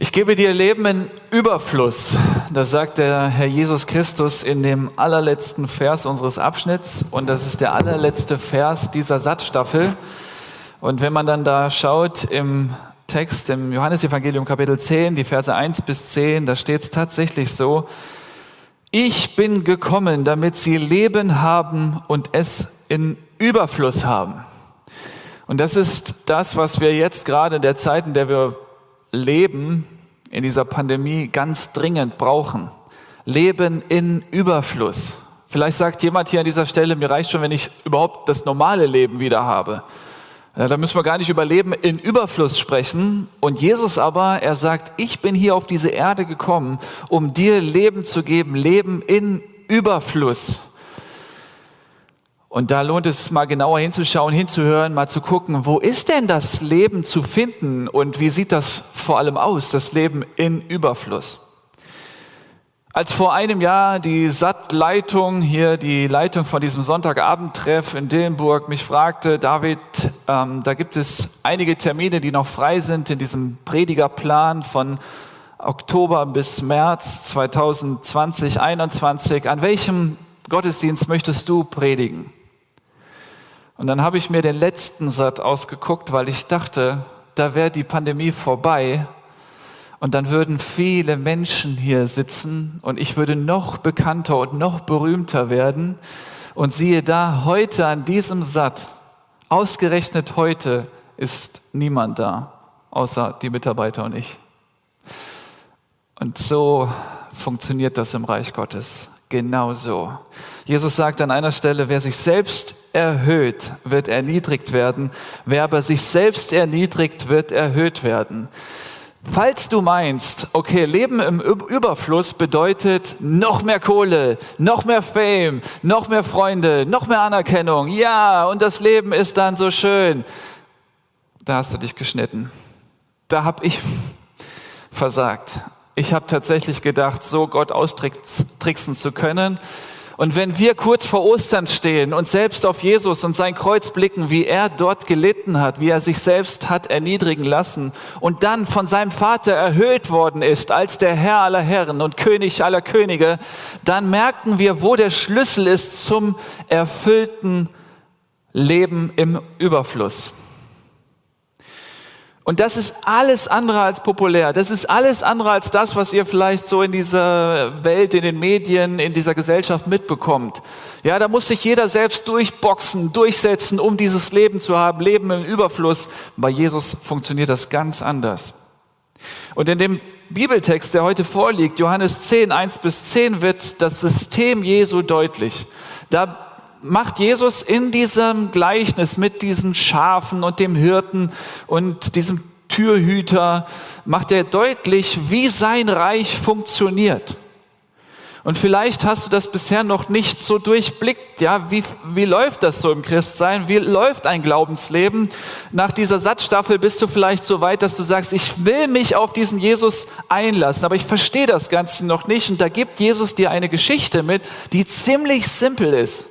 Ich gebe dir Leben in Überfluss. Das sagt der Herr Jesus Christus in dem allerletzten Vers unseres Abschnitts. Und das ist der allerletzte Vers dieser Satzstaffel. Und wenn man dann da schaut im Text im Johannesevangelium Kapitel 10, die Verse 1 bis 10, da steht es tatsächlich so, ich bin gekommen, damit sie Leben haben und es in Überfluss haben. Und das ist das, was wir jetzt gerade in der Zeit, in der wir Leben in dieser Pandemie ganz dringend brauchen. Leben in Überfluss. Vielleicht sagt jemand hier an dieser Stelle, mir reicht schon, wenn ich überhaupt das normale Leben wieder habe. Da müssen wir gar nicht über Leben in Überfluss sprechen. Und Jesus aber, er sagt, ich bin hier auf diese Erde gekommen, um dir Leben zu geben, Leben in Überfluss. Und da lohnt es mal genauer hinzuschauen, hinzuhören, mal zu gucken, wo ist denn das Leben zu finden und wie sieht das vor allem aus, das Leben in Überfluss. Als vor einem Jahr die SAT-Leitung, hier die Leitung von diesem Sonntagabendtreff in Dillenburg mich fragte, David, ähm, da gibt es einige Termine, die noch frei sind in diesem Predigerplan von Oktober bis März 2020, 2021. An welchem Gottesdienst möchtest du predigen? Und dann habe ich mir den letzten Satz ausgeguckt, weil ich dachte, da wäre die Pandemie vorbei und dann würden viele Menschen hier sitzen und ich würde noch bekannter und noch berühmter werden. Und siehe da, heute an diesem Satz, ausgerechnet heute, ist niemand da, außer die Mitarbeiter und ich. Und so funktioniert das im Reich Gottes. Genau so. Jesus sagt an einer Stelle, wer sich selbst erhöht, wird erniedrigt werden. Wer aber sich selbst erniedrigt, wird erhöht werden. Falls du meinst, okay, Leben im Überfluss bedeutet noch mehr Kohle, noch mehr Fame, noch mehr Freunde, noch mehr Anerkennung, ja, und das Leben ist dann so schön, da hast du dich geschnitten. Da habe ich versagt. Ich habe tatsächlich gedacht, so Gott austricksen zu können. Und wenn wir kurz vor Ostern stehen und selbst auf Jesus und sein Kreuz blicken, wie er dort gelitten hat, wie er sich selbst hat erniedrigen lassen und dann von seinem Vater erhöht worden ist als der Herr aller Herren und König aller Könige, dann merken wir, wo der Schlüssel ist zum erfüllten Leben im Überfluss. Und das ist alles andere als populär. Das ist alles andere als das, was ihr vielleicht so in dieser Welt, in den Medien, in dieser Gesellschaft mitbekommt. Ja, da muss sich jeder selbst durchboxen, durchsetzen, um dieses Leben zu haben, Leben im Überfluss. Bei Jesus funktioniert das ganz anders. Und in dem Bibeltext, der heute vorliegt, Johannes 10, 1 bis 10, wird das System Jesu deutlich. Da macht Jesus in diesem Gleichnis mit diesen Schafen und dem Hirten und diesem Türhüter, macht er deutlich, wie sein Reich funktioniert. Und vielleicht hast du das bisher noch nicht so durchblickt. Ja, wie, wie läuft das so im Christsein? Wie läuft ein Glaubensleben? Nach dieser Satzstaffel bist du vielleicht so weit, dass du sagst, ich will mich auf diesen Jesus einlassen, aber ich verstehe das Ganze noch nicht. Und da gibt Jesus dir eine Geschichte mit, die ziemlich simpel ist.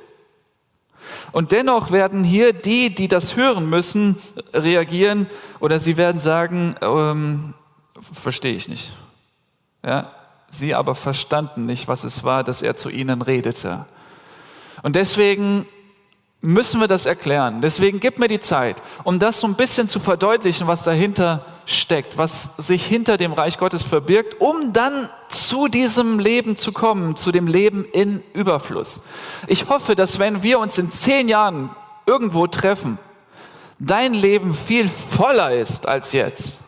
Und dennoch werden hier die, die das hören müssen, reagieren oder sie werden sagen, ähm, verstehe ich nicht. Ja, sie aber verstanden nicht, was es war, dass er zu ihnen redete. Und deswegen müssen wir das erklären. Deswegen gib mir die Zeit, um das so ein bisschen zu verdeutlichen, was dahinter steckt, was sich hinter dem Reich Gottes verbirgt, um dann zu diesem Leben zu kommen, zu dem Leben in Überfluss. Ich hoffe, dass wenn wir uns in zehn Jahren irgendwo treffen, dein Leben viel voller ist als jetzt.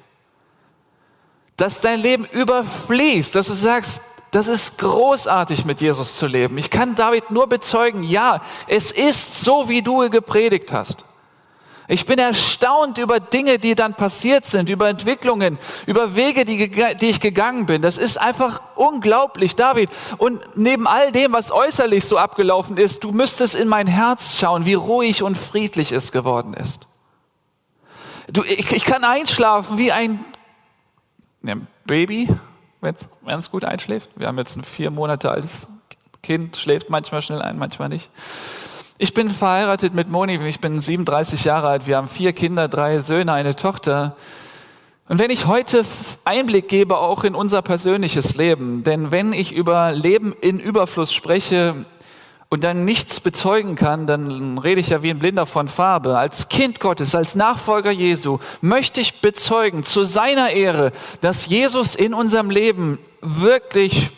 Dass dein Leben überfließt, dass du sagst, das ist großartig, mit Jesus zu leben. Ich kann David nur bezeugen, ja, es ist so, wie du gepredigt hast. Ich bin erstaunt über Dinge, die dann passiert sind, über Entwicklungen, über Wege, die, die, ich gegangen bin. Das ist einfach unglaublich, David. Und neben all dem, was äußerlich so abgelaufen ist, du müsstest in mein Herz schauen, wie ruhig und friedlich es geworden ist. Du, ich, ich kann einschlafen wie ein, ein Baby, wenn es gut einschläft. Wir haben jetzt ein vier Monate altes Kind, schläft manchmal schnell ein, manchmal nicht. Ich bin verheiratet mit Moni, ich bin 37 Jahre alt, wir haben vier Kinder, drei Söhne, eine Tochter. Und wenn ich heute Einblick gebe auch in unser persönliches Leben, denn wenn ich über Leben in Überfluss spreche und dann nichts bezeugen kann, dann rede ich ja wie ein Blinder von Farbe. Als Kind Gottes, als Nachfolger Jesu möchte ich bezeugen zu seiner Ehre, dass Jesus in unserem Leben wirklich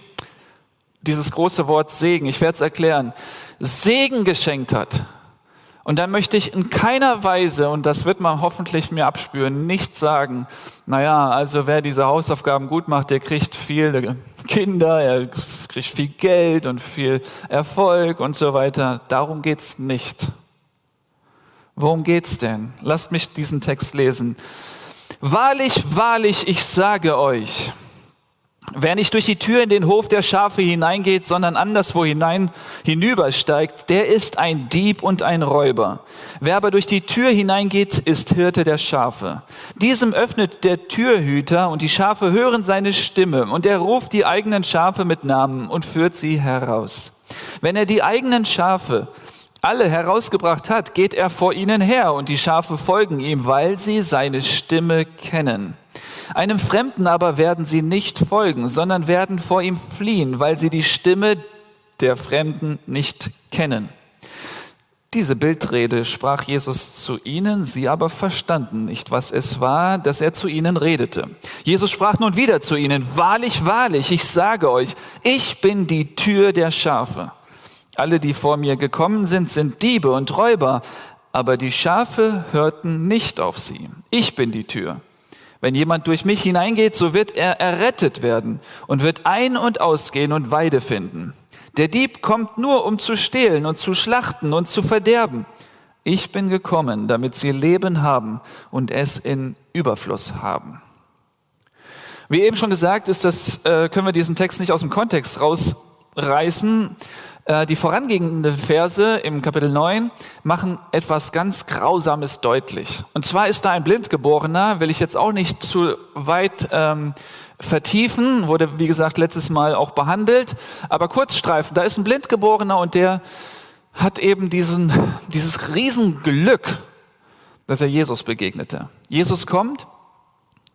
dieses große Wort Segen, ich werde es erklären, Segen geschenkt hat. Und dann möchte ich in keiner Weise, und das wird man hoffentlich mir abspüren, nicht sagen, naja, also wer diese Hausaufgaben gut macht, der kriegt viel Kinder, er kriegt viel Geld und viel Erfolg und so weiter. Darum geht's nicht. Worum geht's denn? Lasst mich diesen Text lesen. Wahrlich, wahrlich, ich sage euch, Wer nicht durch die Tür in den Hof der Schafe hineingeht, sondern anderswo hinein hinübersteigt, der ist ein Dieb und ein Räuber. Wer aber durch die Tür hineingeht, ist Hirte der Schafe. Diesem öffnet der Türhüter und die Schafe hören seine Stimme und er ruft die eigenen Schafe mit Namen und führt sie heraus. Wenn er die eigenen Schafe alle herausgebracht hat, geht er vor ihnen her und die Schafe folgen ihm, weil sie seine Stimme kennen. Einem Fremden aber werden sie nicht folgen, sondern werden vor ihm fliehen, weil sie die Stimme der Fremden nicht kennen. Diese Bildrede sprach Jesus zu ihnen, sie aber verstanden nicht, was es war, dass er zu ihnen redete. Jesus sprach nun wieder zu ihnen, Wahrlich, wahrlich, ich sage euch, ich bin die Tür der Schafe. Alle, die vor mir gekommen sind, sind Diebe und Räuber, aber die Schafe hörten nicht auf sie. Ich bin die Tür. Wenn jemand durch mich hineingeht, so wird er errettet werden und wird ein- und ausgehen und Weide finden. Der Dieb kommt nur, um zu stehlen und zu schlachten und zu verderben. Ich bin gekommen, damit sie Leben haben und es in Überfluss haben. Wie eben schon gesagt, ist das, äh, können wir diesen Text nicht aus dem Kontext rausreißen. Äh, die vorangehenden Verse im Kapitel 9 machen etwas ganz Grausames deutlich. Und zwar ist da ein Blindgeborener, will ich jetzt auch nicht zu weit ähm, vertiefen, wurde wie gesagt letztes Mal auch behandelt, aber Kurzstreifen, da ist ein Blindgeborener und der hat eben diesen, dieses Riesenglück, dass er Jesus begegnete. Jesus kommt,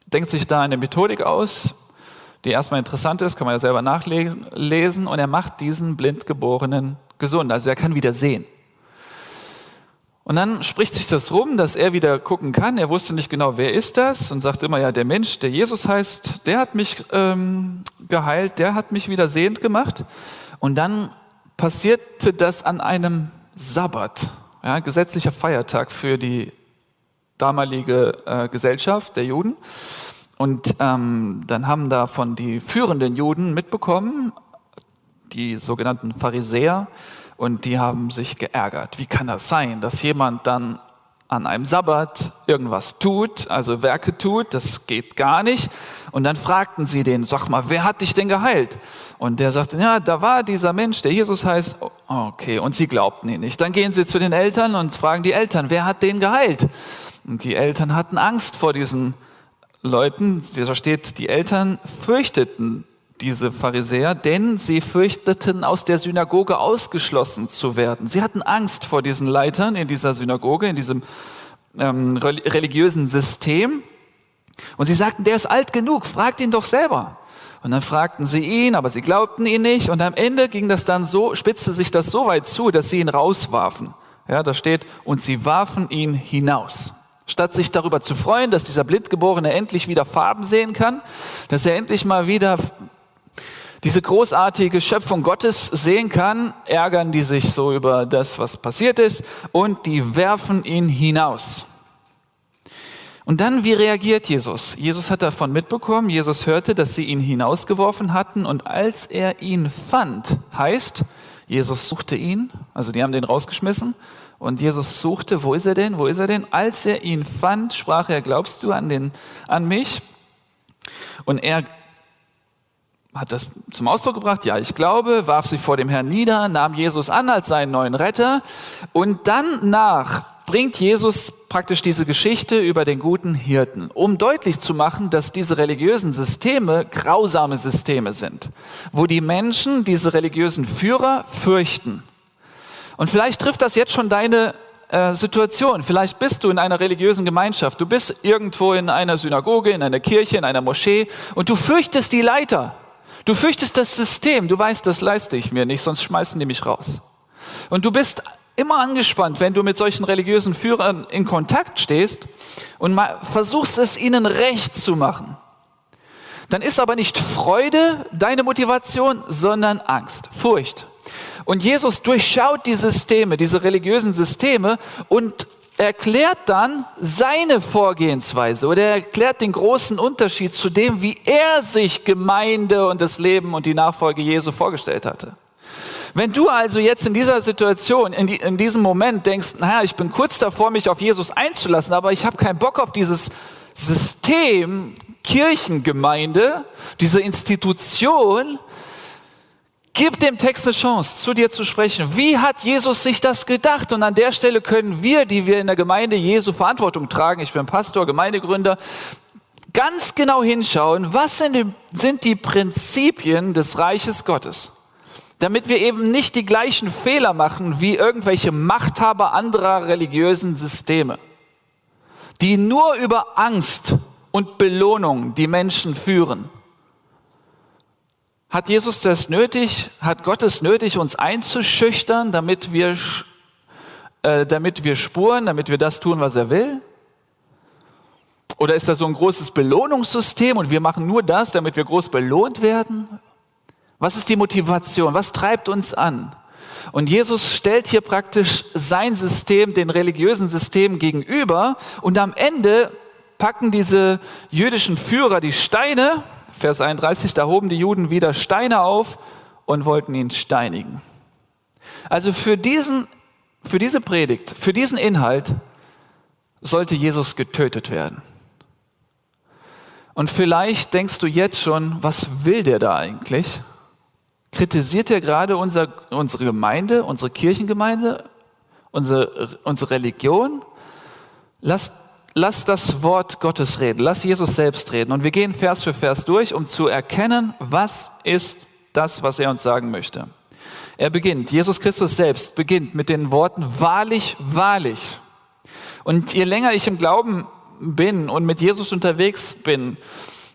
denkt sich da eine Methodik aus, die erstmal interessant ist, kann man ja selber nachlesen, und er macht diesen Blindgeborenen gesund, also er kann wieder sehen. Und dann spricht sich das rum, dass er wieder gucken kann. Er wusste nicht genau, wer ist das und sagt immer, ja, der Mensch, der Jesus heißt, der hat mich ähm, geheilt, der hat mich wieder sehend gemacht. Und dann passierte das an einem Sabbat, ja, gesetzlicher Feiertag für die damalige äh, Gesellschaft der Juden. Und ähm, dann haben davon die führenden Juden mitbekommen, die sogenannten Pharisäer, und die haben sich geärgert. Wie kann das sein, dass jemand dann an einem Sabbat irgendwas tut, also Werke tut, das geht gar nicht. Und dann fragten sie den, sag mal, wer hat dich denn geheilt? Und der sagte, ja, da war dieser Mensch, der Jesus heißt. Okay, und sie glaubten ihn nicht. Dann gehen sie zu den Eltern und fragen die Eltern, wer hat den geheilt? Und die Eltern hatten Angst vor diesen Leuten, da steht, die Eltern fürchteten diese Pharisäer, denn sie fürchteten, aus der Synagoge ausgeschlossen zu werden. Sie hatten Angst vor diesen Leitern in dieser Synagoge, in diesem ähm, religiösen System. Und sie sagten, der ist alt genug, fragt ihn doch selber. Und dann fragten sie ihn, aber sie glaubten ihn nicht. Und am Ende ging das dann so, spitzte sich das so weit zu, dass sie ihn rauswarfen. Ja, da steht, und sie warfen ihn hinaus. Statt sich darüber zu freuen, dass dieser Blindgeborene endlich wieder Farben sehen kann, dass er endlich mal wieder diese großartige Schöpfung Gottes sehen kann, ärgern die sich so über das, was passiert ist, und die werfen ihn hinaus. Und dann, wie reagiert Jesus? Jesus hat davon mitbekommen, Jesus hörte, dass sie ihn hinausgeworfen hatten, und als er ihn fand, heißt, Jesus suchte ihn, also die haben den rausgeschmissen, und Jesus suchte, wo ist er denn? Wo ist er denn? Als er ihn fand, sprach er, glaubst du an, den, an mich? Und er hat das zum Ausdruck gebracht, ja, ich glaube, warf sich vor dem Herrn nieder, nahm Jesus an als seinen neuen Retter. Und dann nach bringt Jesus praktisch diese Geschichte über den guten Hirten, um deutlich zu machen, dass diese religiösen Systeme grausame Systeme sind, wo die Menschen diese religiösen Führer fürchten und vielleicht trifft das jetzt schon deine äh, Situation. Vielleicht bist du in einer religiösen Gemeinschaft. Du bist irgendwo in einer Synagoge, in einer Kirche, in einer Moschee und du fürchtest die Leiter. Du fürchtest das System. Du weißt, das leiste ich mir nicht, sonst schmeißen die mich raus. Und du bist immer angespannt, wenn du mit solchen religiösen Führern in Kontakt stehst und versuchst es ihnen recht zu machen. Dann ist aber nicht Freude deine Motivation, sondern Angst, Furcht. Und Jesus durchschaut die Systeme, diese religiösen Systeme und erklärt dann seine Vorgehensweise oder er erklärt den großen Unterschied zu dem, wie er sich Gemeinde und das Leben und die Nachfolge Jesu vorgestellt hatte. Wenn du also jetzt in dieser Situation, in, die, in diesem Moment denkst, naja, ich bin kurz davor, mich auf Jesus einzulassen, aber ich habe keinen Bock auf dieses System, Kirchengemeinde, diese Institution, Gib dem Text eine Chance, zu dir zu sprechen. Wie hat Jesus sich das gedacht? Und an der Stelle können wir, die wir in der Gemeinde Jesu Verantwortung tragen, ich bin Pastor, Gemeindegründer, ganz genau hinschauen, was sind die Prinzipien des Reiches Gottes? Damit wir eben nicht die gleichen Fehler machen wie irgendwelche Machthaber anderer religiösen Systeme, die nur über Angst und Belohnung die Menschen führen hat Jesus das nötig, hat Gott es nötig, uns einzuschüchtern, damit wir, äh, damit wir spuren, damit wir das tun, was er will? Oder ist das so ein großes Belohnungssystem und wir machen nur das, damit wir groß belohnt werden? Was ist die Motivation? Was treibt uns an? Und Jesus stellt hier praktisch sein System, den religiösen System gegenüber und am Ende packen diese jüdischen Führer die Steine Vers 31, da hoben die Juden wieder Steine auf und wollten ihn steinigen. Also für diesen, für diese Predigt, für diesen Inhalt sollte Jesus getötet werden. Und vielleicht denkst du jetzt schon, was will der da eigentlich? Kritisiert er gerade unser, unsere Gemeinde, unsere Kirchengemeinde, unsere, unsere Religion? Lass lass das Wort Gottes reden, lass Jesus selbst reden. Und wir gehen Vers für Vers durch, um zu erkennen, was ist das, was er uns sagen möchte. Er beginnt, Jesus Christus selbst beginnt mit den Worten, wahrlich, wahrlich. Und je länger ich im Glauben bin und mit Jesus unterwegs bin,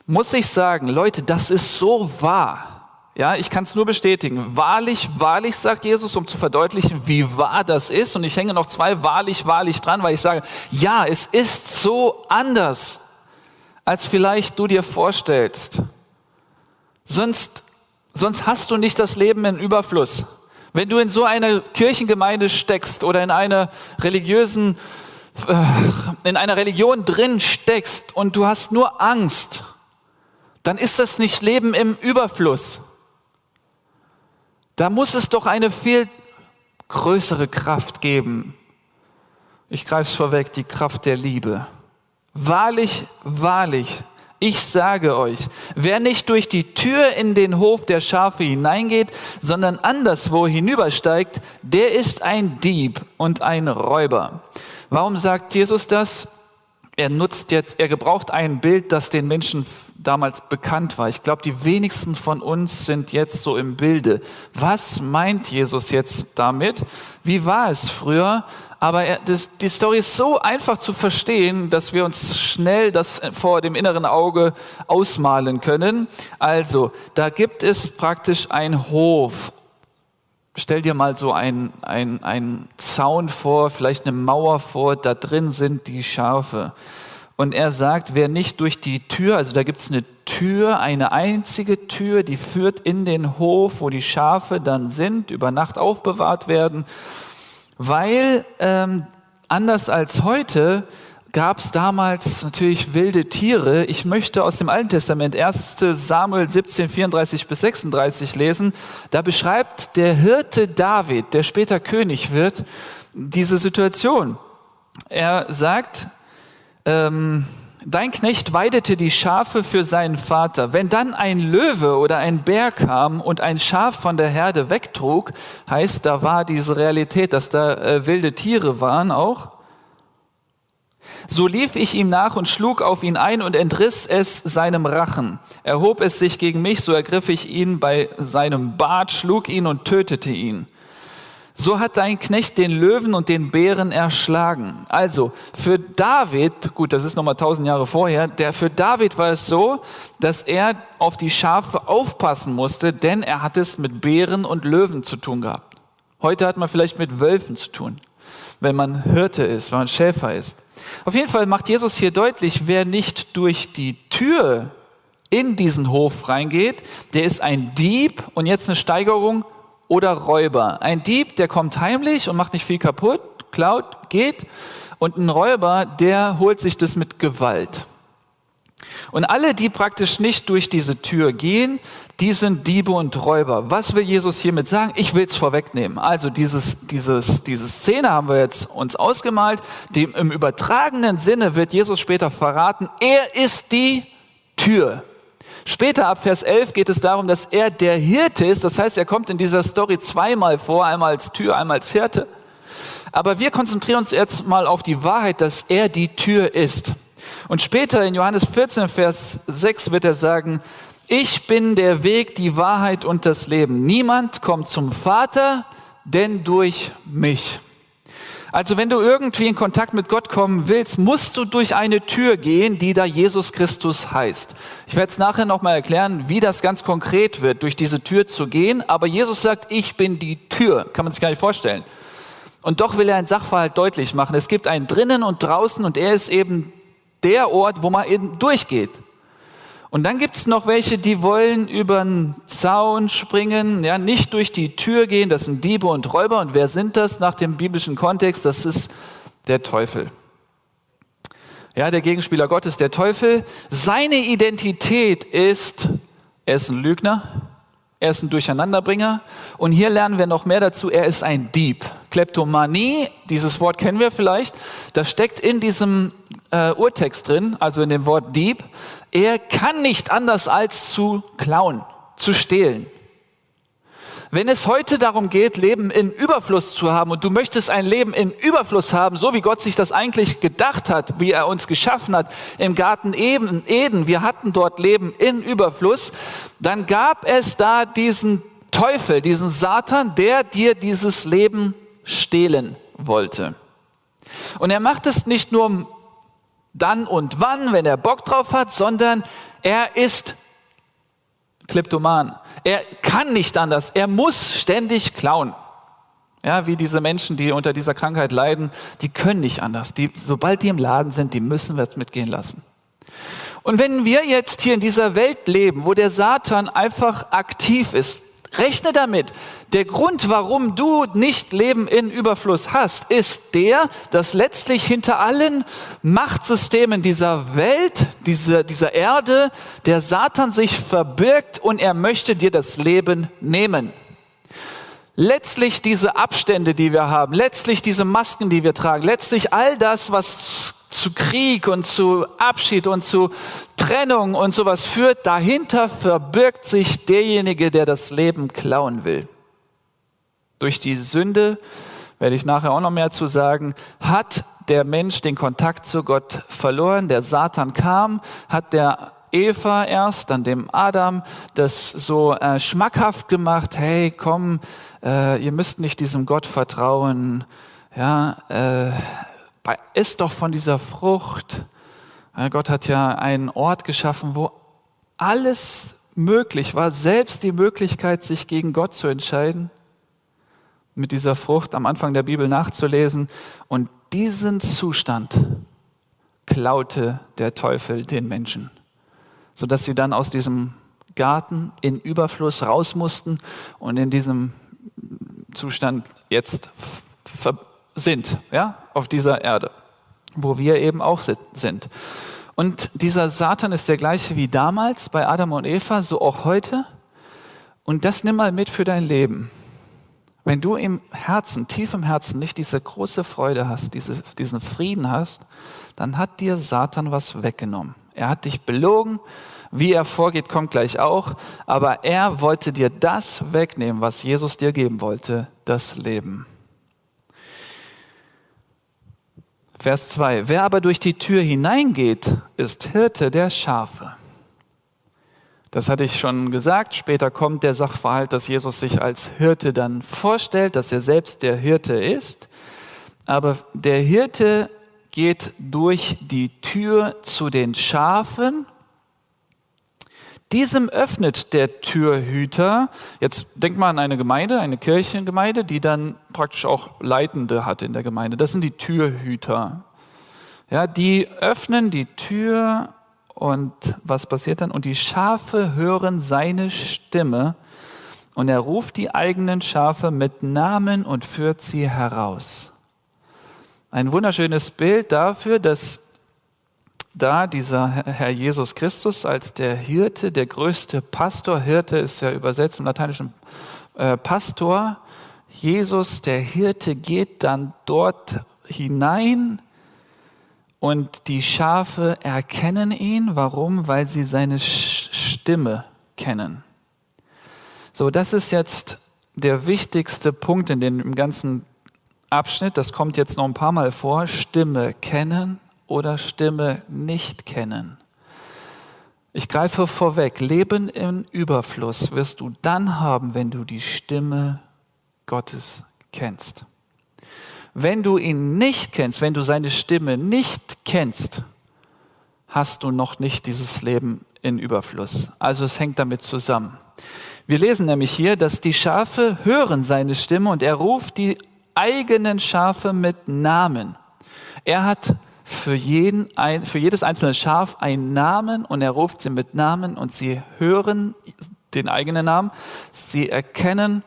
muss ich sagen, Leute, das ist so wahr. Ja, ich kann es nur bestätigen. Wahrlich, wahrlich, sagt Jesus, um zu verdeutlichen, wie wahr das ist. Und ich hänge noch zwei wahrlich, wahrlich dran, weil ich sage, ja, es ist so anders, als vielleicht du dir vorstellst. Sonst, sonst hast du nicht das Leben in Überfluss. Wenn du in so einer Kirchengemeinde steckst oder in einer religiösen, äh, in einer Religion drin steckst und du hast nur Angst, dann ist das nicht Leben im Überfluss. Da muss es doch eine viel größere Kraft geben. Ich greife es vorweg, die Kraft der Liebe. Wahrlich, wahrlich, ich sage euch, wer nicht durch die Tür in den Hof der Schafe hineingeht, sondern anderswo hinübersteigt, der ist ein Dieb und ein Räuber. Warum sagt Jesus das? er nutzt jetzt, er gebraucht ein Bild, das den Menschen damals bekannt war. Ich glaube, die wenigsten von uns sind jetzt so im Bilde. Was meint Jesus jetzt damit? Wie war es früher? Aber er, das, die Story ist so einfach zu verstehen, dass wir uns schnell das vor dem inneren Auge ausmalen können. Also, da gibt es praktisch ein Hof Stell dir mal so ein, ein, ein Zaun vor, vielleicht eine Mauer vor, da drin sind die Schafe. Und er sagt, wer nicht durch die Tür, also da gibt's eine Tür, eine einzige Tür, die führt in den Hof, wo die Schafe dann sind, über Nacht aufbewahrt werden, weil ähm, anders als heute gab es damals natürlich wilde Tiere. Ich möchte aus dem Alten Testament 1 Samuel 17, 34 bis 36 lesen. Da beschreibt der Hirte David, der später König wird, diese Situation. Er sagt, ähm, dein Knecht weidete die Schafe für seinen Vater. Wenn dann ein Löwe oder ein Bär kam und ein Schaf von der Herde wegtrug, heißt, da war diese Realität, dass da äh, wilde Tiere waren auch, so lief ich ihm nach und schlug auf ihn ein und entriss es seinem Rachen. Erhob es sich gegen mich, so ergriff ich ihn bei seinem Bart, schlug ihn und tötete ihn. So hat dein Knecht den Löwen und den Bären erschlagen. Also für David, gut, das ist nochmal tausend Jahre vorher, der für David war es so, dass er auf die Schafe aufpassen musste, denn er hat es mit Bären und Löwen zu tun gehabt. Heute hat man vielleicht mit Wölfen zu tun, wenn man Hirte ist, wenn man Schäfer ist. Auf jeden Fall macht Jesus hier deutlich, wer nicht durch die Tür in diesen Hof reingeht, der ist ein Dieb und jetzt eine Steigerung oder Räuber. Ein Dieb, der kommt heimlich und macht nicht viel kaputt, klaut, geht. Und ein Räuber, der holt sich das mit Gewalt. Und alle, die praktisch nicht durch diese Tür gehen, die sind Diebe und Räuber. Was will Jesus hiermit sagen? Ich will es vorwegnehmen. Also dieses, dieses, diese Szene haben wir jetzt uns ausgemalt. Dem, Im übertragenen Sinne wird Jesus später verraten, er ist die Tür. Später ab Vers 11 geht es darum, dass er der Hirte ist. Das heißt, er kommt in dieser Story zweimal vor, einmal als Tür, einmal als Hirte. Aber wir konzentrieren uns jetzt mal auf die Wahrheit, dass er die Tür ist. Und später in Johannes 14, Vers 6 wird er sagen, ich bin der Weg, die Wahrheit und das Leben. Niemand kommt zum Vater, denn durch mich. Also wenn du irgendwie in Kontakt mit Gott kommen willst, musst du durch eine Tür gehen, die da Jesus Christus heißt. Ich werde es nachher nochmal erklären, wie das ganz konkret wird, durch diese Tür zu gehen. Aber Jesus sagt, ich bin die Tür. Kann man sich gar nicht vorstellen. Und doch will er einen Sachverhalt deutlich machen. Es gibt einen drinnen und draußen und er ist eben der Ort, wo man eben durchgeht. Und dann gibt's noch welche, die wollen über den Zaun springen, ja, nicht durch die Tür gehen, das sind Diebe und Räuber. Und wer sind das nach dem biblischen Kontext? Das ist der Teufel. Ja, der Gegenspieler Gottes, der Teufel. Seine Identität ist, er ist ein Lügner, er ist ein Durcheinanderbringer. Und hier lernen wir noch mehr dazu. Er ist ein Dieb. Kleptomanie, dieses Wort kennen wir vielleicht, das steckt in diesem äh, Urtext drin, also in dem Wort Dieb. Er kann nicht anders als zu klauen, zu stehlen. Wenn es heute darum geht, Leben in Überfluss zu haben und du möchtest ein Leben in Überfluss haben, so wie Gott sich das eigentlich gedacht hat, wie er uns geschaffen hat im Garten Eden, wir hatten dort Leben in Überfluss, dann gab es da diesen Teufel, diesen Satan, der dir dieses Leben stehlen wollte. Und er macht es nicht nur dann und wann, wenn er Bock drauf hat, sondern er ist Kleptoman. Er kann nicht anders. Er muss ständig klauen. Ja, wie diese Menschen, die unter dieser Krankheit leiden, die können nicht anders. Die, sobald die im Laden sind, die müssen wir es mitgehen lassen. Und wenn wir jetzt hier in dieser Welt leben, wo der Satan einfach aktiv ist, Rechne damit. Der Grund, warum du nicht Leben in Überfluss hast, ist der, dass letztlich hinter allen Machtsystemen dieser Welt, dieser, dieser Erde, der Satan sich verbirgt und er möchte dir das Leben nehmen. Letztlich diese Abstände, die wir haben, letztlich diese Masken, die wir tragen, letztlich all das, was zu Krieg und zu Abschied und zu Trennung und sowas führt, dahinter verbirgt sich derjenige, der das Leben klauen will. Durch die Sünde, werde ich nachher auch noch mehr zu sagen, hat der Mensch den Kontakt zu Gott verloren. Der Satan kam, hat der Eva erst, dann dem Adam, das so äh, schmackhaft gemacht, hey, komm, äh, ihr müsst nicht diesem Gott vertrauen, ja, äh, isst doch von dieser Frucht. Gott hat ja einen Ort geschaffen, wo alles möglich war, selbst die Möglichkeit, sich gegen Gott zu entscheiden, mit dieser Frucht am Anfang der Bibel nachzulesen. Und diesen Zustand klaute der Teufel den Menschen, sodass sie dann aus diesem Garten in Überfluss raus mussten und in diesem Zustand jetzt sind, ja, auf dieser Erde, wo wir eben auch sind. Und dieser Satan ist der gleiche wie damals bei Adam und Eva, so auch heute. Und das nimm mal mit für dein Leben. Wenn du im Herzen, tief im Herzen nicht diese große Freude hast, diese, diesen Frieden hast, dann hat dir Satan was weggenommen. Er hat dich belogen. Wie er vorgeht, kommt gleich auch. Aber er wollte dir das wegnehmen, was Jesus dir geben wollte, das Leben. Vers 2. Wer aber durch die Tür hineingeht, ist Hirte der Schafe. Das hatte ich schon gesagt. Später kommt der Sachverhalt, dass Jesus sich als Hirte dann vorstellt, dass er selbst der Hirte ist. Aber der Hirte geht durch die Tür zu den Schafen. Diesem öffnet der Türhüter, jetzt denkt mal an eine Gemeinde, eine Kirchengemeinde, die dann praktisch auch Leitende hat in der Gemeinde. Das sind die Türhüter. Ja, die öffnen die Tür und was passiert dann? Und die Schafe hören seine Stimme und er ruft die eigenen Schafe mit Namen und führt sie heraus. Ein wunderschönes Bild dafür, dass da dieser Herr Jesus Christus als der Hirte, der größte Pastor, Hirte ist ja übersetzt im lateinischen äh, Pastor, Jesus, der Hirte, geht dann dort hinein und die Schafe erkennen ihn. Warum? Weil sie seine Stimme kennen. So, das ist jetzt der wichtigste Punkt in dem ganzen Abschnitt, das kommt jetzt noch ein paar Mal vor, Stimme kennen oder Stimme nicht kennen. Ich greife vorweg, Leben im Überfluss wirst du dann haben, wenn du die Stimme Gottes kennst. Wenn du ihn nicht kennst, wenn du seine Stimme nicht kennst, hast du noch nicht dieses Leben in Überfluss. Also es hängt damit zusammen. Wir lesen nämlich hier, dass die Schafe hören seine Stimme und er ruft die eigenen Schafe mit Namen. Er hat für, jeden, für jedes einzelne Schaf einen Namen und er ruft sie mit Namen und sie hören den eigenen Namen. Sie erkennen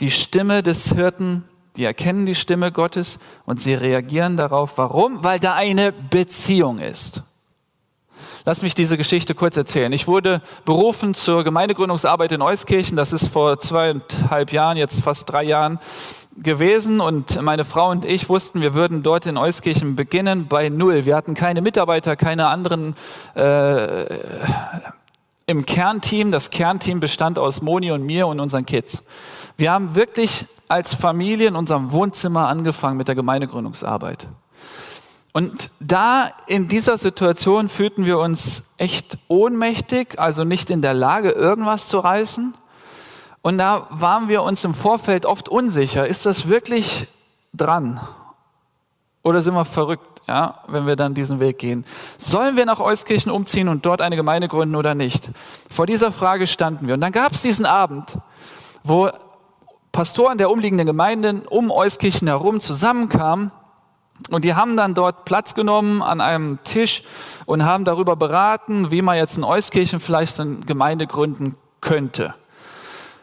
die Stimme des Hirten, die erkennen die Stimme Gottes und sie reagieren darauf. Warum? Weil da eine Beziehung ist. Lass mich diese Geschichte kurz erzählen. Ich wurde berufen zur Gemeindegründungsarbeit in Euskirchen. Das ist vor zweieinhalb Jahren, jetzt fast drei Jahren gewesen und meine Frau und ich wussten, wir würden dort in Euskirchen beginnen bei Null. Wir hatten keine Mitarbeiter, keine anderen äh, im Kernteam. Das Kernteam bestand aus Moni und mir und unseren Kids. Wir haben wirklich als Familie in unserem Wohnzimmer angefangen mit der Gemeindegründungsarbeit. Und da in dieser Situation fühlten wir uns echt ohnmächtig, also nicht in der Lage, irgendwas zu reißen. Und da waren wir uns im Vorfeld oft unsicher. Ist das wirklich dran? Oder sind wir verrückt, ja, wenn wir dann diesen Weg gehen? Sollen wir nach Euskirchen umziehen und dort eine Gemeinde gründen oder nicht? Vor dieser Frage standen wir. Und dann gab es diesen Abend, wo Pastoren der umliegenden Gemeinden um Euskirchen herum zusammenkamen und die haben dann dort Platz genommen an einem Tisch und haben darüber beraten, wie man jetzt in Euskirchen vielleicht eine Gemeinde gründen könnte.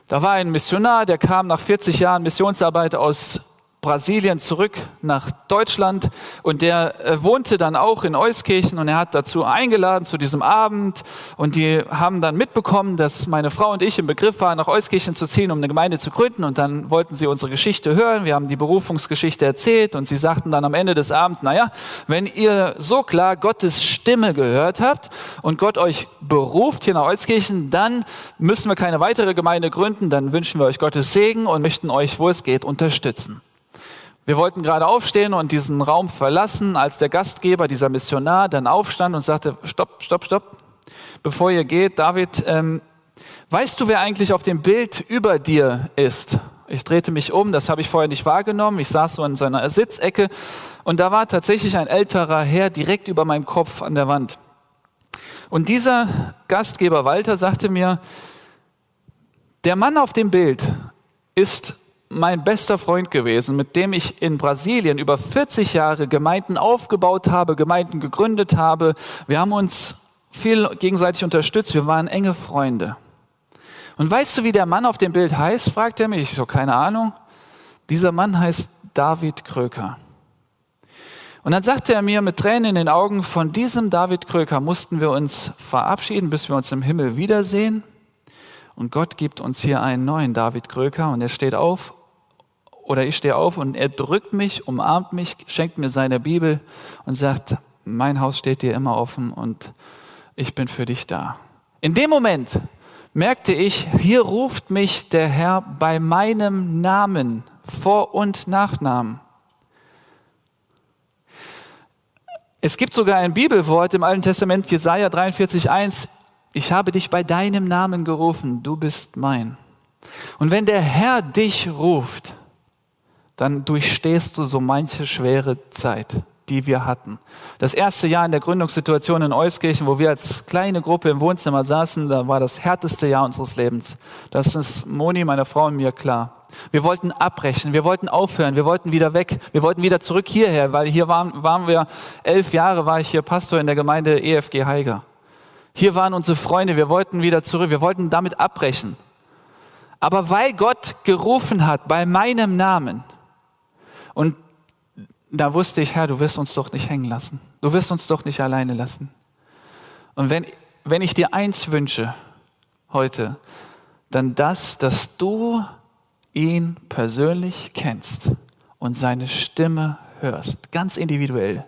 Da war ein Missionar, der kam nach 40 Jahren Missionsarbeit aus Brasilien zurück nach Deutschland und der äh, wohnte dann auch in Euskirchen und er hat dazu eingeladen zu diesem Abend und die haben dann mitbekommen, dass meine Frau und ich im Begriff waren, nach Euskirchen zu ziehen, um eine Gemeinde zu gründen und dann wollten sie unsere Geschichte hören. Wir haben die Berufungsgeschichte erzählt und sie sagten dann am Ende des Abends, naja, wenn ihr so klar Gottes Stimme gehört habt und Gott euch beruft hier nach Euskirchen, dann müssen wir keine weitere Gemeinde gründen, dann wünschen wir euch Gottes Segen und möchten euch, wo es geht, unterstützen. Wir wollten gerade aufstehen und diesen Raum verlassen, als der Gastgeber, dieser Missionar, dann aufstand und sagte, stopp, stopp, stopp, bevor ihr geht, David, ähm, weißt du, wer eigentlich auf dem Bild über dir ist? Ich drehte mich um, das habe ich vorher nicht wahrgenommen. Ich saß so in so Sitzecke und da war tatsächlich ein älterer Herr direkt über meinem Kopf an der Wand. Und dieser Gastgeber Walter sagte mir, der Mann auf dem Bild ist mein bester Freund gewesen, mit dem ich in Brasilien über 40 Jahre Gemeinden aufgebaut habe, Gemeinden gegründet habe. Wir haben uns viel gegenseitig unterstützt, wir waren enge Freunde. Und weißt du, wie der Mann auf dem Bild heißt? fragt er mich. Ich so, keine Ahnung. Dieser Mann heißt David Kröker. Und dann sagte er mir mit Tränen in den Augen, von diesem David Kröker mussten wir uns verabschieden, bis wir uns im Himmel wiedersehen. Und Gott gibt uns hier einen neuen David Kröker und er steht auf oder ich stehe auf und er drückt mich, umarmt mich, schenkt mir seine Bibel und sagt, mein Haus steht dir immer offen und ich bin für dich da. In dem Moment merkte ich, hier ruft mich der Herr bei meinem Namen, Vor- und Nachnamen. Es gibt sogar ein Bibelwort im Alten Testament, Jesaja 43,1. Ich habe dich bei deinem Namen gerufen, du bist mein. Und wenn der Herr dich ruft, dann durchstehst du so manche schwere Zeit, die wir hatten. Das erste Jahr in der Gründungssituation in Euskirchen, wo wir als kleine Gruppe im Wohnzimmer saßen, da war das härteste Jahr unseres Lebens. Das ist Moni, meiner Frau und mir klar. Wir wollten abbrechen, wir wollten aufhören, wir wollten wieder weg, wir wollten wieder zurück hierher, weil hier waren, waren wir, elf Jahre war ich hier Pastor in der Gemeinde EFG Heiger. Hier waren unsere Freunde, wir wollten wieder zurück, wir wollten damit abbrechen. Aber weil Gott gerufen hat bei meinem Namen, und da wusste ich, Herr, du wirst uns doch nicht hängen lassen. Du wirst uns doch nicht alleine lassen. Und wenn, wenn ich dir eins wünsche heute, dann das, dass du ihn persönlich kennst und seine Stimme hörst, ganz individuell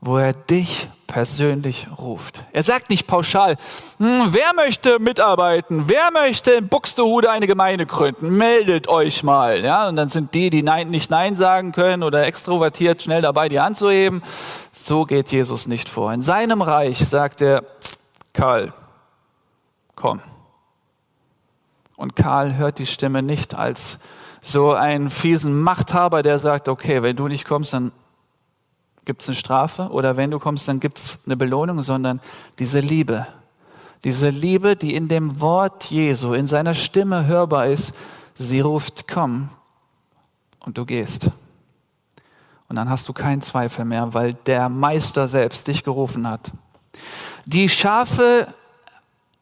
wo er dich persönlich ruft. Er sagt nicht pauschal, hm, wer möchte mitarbeiten, wer möchte in Buxtehude eine Gemeinde gründen, meldet euch mal. Ja, und dann sind die, die Nein, nicht Nein sagen können oder extrovertiert schnell dabei, die Hand zu heben. So geht Jesus nicht vor. In seinem Reich sagt er, Karl, komm. Und Karl hört die Stimme nicht als so einen fiesen Machthaber, der sagt, okay, wenn du nicht kommst, dann gibt es eine Strafe oder wenn du kommst, dann gibt es eine Belohnung, sondern diese Liebe. Diese Liebe, die in dem Wort Jesu, in seiner Stimme hörbar ist, sie ruft, komm und du gehst. Und dann hast du keinen Zweifel mehr, weil der Meister selbst dich gerufen hat. Die Schafe,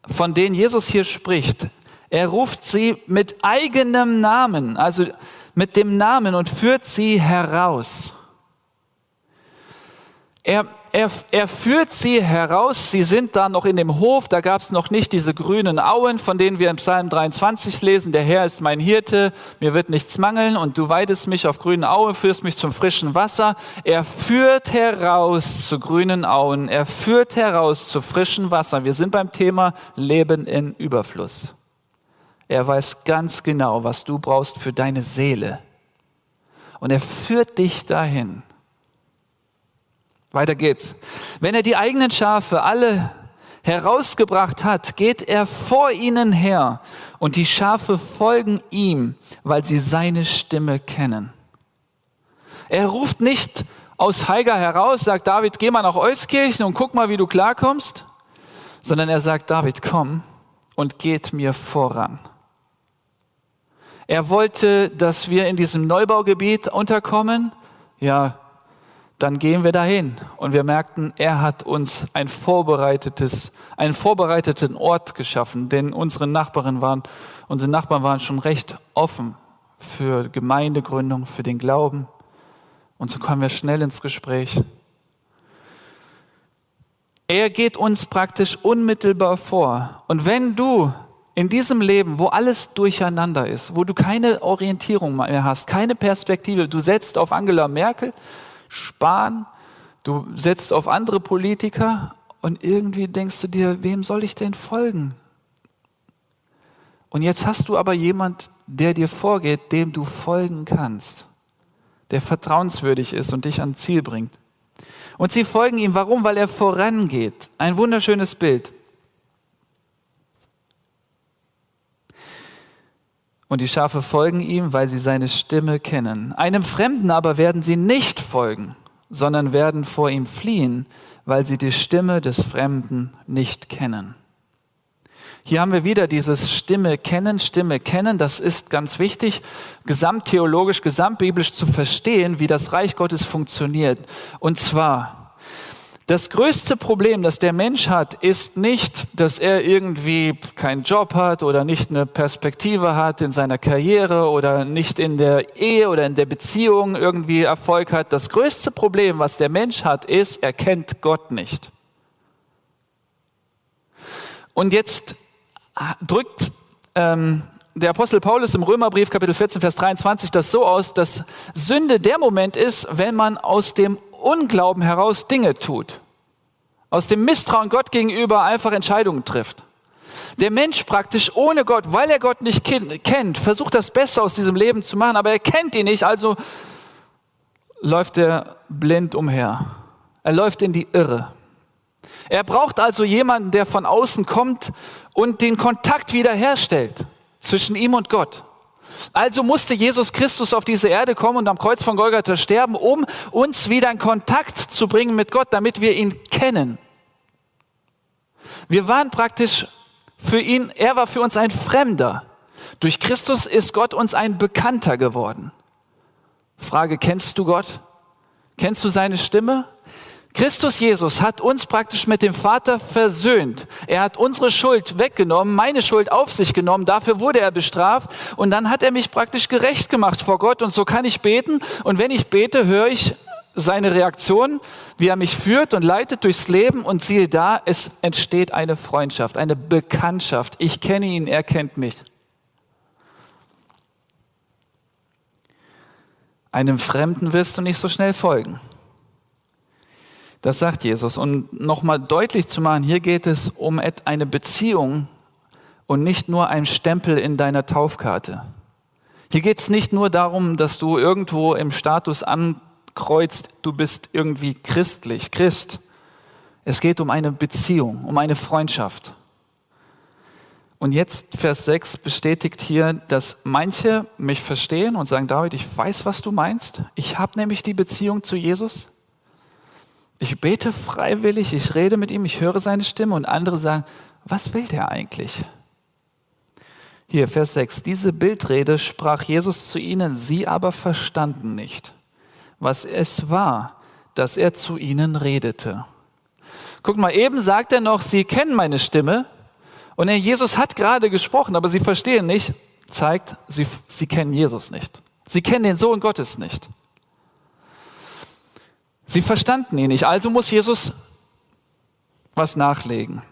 von denen Jesus hier spricht, er ruft sie mit eigenem Namen, also mit dem Namen und führt sie heraus. Er, er, er führt sie heraus, sie sind da noch in dem Hof, da gab es noch nicht diese grünen Auen, von denen wir im Psalm 23 lesen, der Herr ist mein Hirte, mir wird nichts mangeln und du weidest mich auf grünen Auen, führst mich zum frischen Wasser. Er führt heraus zu grünen Auen, er führt heraus zu frischen Wasser. Wir sind beim Thema Leben in Überfluss. Er weiß ganz genau, was du brauchst für deine Seele. Und er führt dich dahin. Weiter geht's. Wenn er die eigenen Schafe alle herausgebracht hat, geht er vor ihnen her und die Schafe folgen ihm, weil sie seine Stimme kennen. Er ruft nicht aus Heiger heraus, sagt David, geh mal nach Euskirchen und guck mal, wie du klarkommst, sondern er sagt, David, komm und geht mir voran. Er wollte, dass wir in diesem Neubaugebiet unterkommen. Ja, dann gehen wir dahin und wir merkten, er hat uns ein vorbereitetes, einen vorbereiteten Ort geschaffen, denn unsere Nachbarn waren, unsere Nachbarn waren schon recht offen für Gemeindegründung, für den Glauben. Und so kommen wir schnell ins Gespräch. Er geht uns praktisch unmittelbar vor. Und wenn du in diesem Leben, wo alles durcheinander ist, wo du keine Orientierung mehr hast, keine Perspektive, du setzt auf Angela Merkel, Spahn, du setzt auf andere Politiker und irgendwie denkst du dir, wem soll ich denn folgen? Und jetzt hast du aber jemand, der dir vorgeht, dem du folgen kannst, der vertrauenswürdig ist und dich ans Ziel bringt. Und sie folgen ihm. Warum? Weil er vorangeht. Ein wunderschönes Bild. Und die Schafe folgen ihm, weil sie seine Stimme kennen. Einem Fremden aber werden sie nicht folgen, sondern werden vor ihm fliehen, weil sie die Stimme des Fremden nicht kennen. Hier haben wir wieder dieses Stimme kennen, Stimme kennen. Das ist ganz wichtig, gesamttheologisch, gesamtbiblisch zu verstehen, wie das Reich Gottes funktioniert. Und zwar, das größte Problem, das der Mensch hat, ist nicht, dass er irgendwie keinen Job hat oder nicht eine Perspektive hat in seiner Karriere oder nicht in der Ehe oder in der Beziehung irgendwie Erfolg hat. Das größte Problem, was der Mensch hat, ist, er kennt Gott nicht. Und jetzt drückt ähm, der Apostel Paulus im Römerbrief Kapitel 14, Vers 23 das so aus, dass Sünde der Moment ist, wenn man aus dem Unglauben heraus Dinge tut. Aus dem Misstrauen Gott gegenüber einfach Entscheidungen trifft. Der Mensch praktisch ohne Gott, weil er Gott nicht kennt, versucht das Beste aus diesem Leben zu machen, aber er kennt ihn nicht, also läuft er blind umher. Er läuft in die Irre. Er braucht also jemanden, der von außen kommt und den Kontakt wiederherstellt zwischen ihm und Gott. Also musste Jesus Christus auf diese Erde kommen und am Kreuz von Golgatha sterben, um uns wieder in Kontakt zu bringen mit Gott, damit wir ihn kennen. Wir waren praktisch für ihn, er war für uns ein Fremder. Durch Christus ist Gott uns ein Bekannter geworden. Frage, kennst du Gott? Kennst du seine Stimme? Christus Jesus hat uns praktisch mit dem Vater versöhnt. Er hat unsere Schuld weggenommen, meine Schuld auf sich genommen, dafür wurde er bestraft und dann hat er mich praktisch gerecht gemacht vor Gott und so kann ich beten und wenn ich bete, höre ich seine Reaktion, wie er mich führt und leitet durchs Leben und siehe da, es entsteht eine Freundschaft, eine Bekanntschaft. Ich kenne ihn, er kennt mich. Einem Fremden wirst du nicht so schnell folgen. Das sagt Jesus. Und nochmal deutlich zu machen, hier geht es um eine Beziehung und nicht nur ein Stempel in deiner Taufkarte. Hier geht es nicht nur darum, dass du irgendwo im Status ankreuzt, du bist irgendwie christlich, Christ. Es geht um eine Beziehung, um eine Freundschaft. Und jetzt Vers 6 bestätigt hier, dass manche mich verstehen und sagen, David, ich weiß, was du meinst. Ich habe nämlich die Beziehung zu Jesus. Ich bete freiwillig, ich rede mit ihm, ich höre seine Stimme und andere sagen, was will der eigentlich? Hier, Vers 6. Diese Bildrede sprach Jesus zu ihnen, sie aber verstanden nicht, was es war, dass er zu ihnen redete. Guck mal, eben sagt er noch, sie kennen meine Stimme. Und er, Jesus hat gerade gesprochen, aber sie verstehen nicht, zeigt, sie, sie kennen Jesus nicht. Sie kennen den Sohn Gottes nicht. Sie verstanden ihn nicht, also muss Jesus was nachlegen.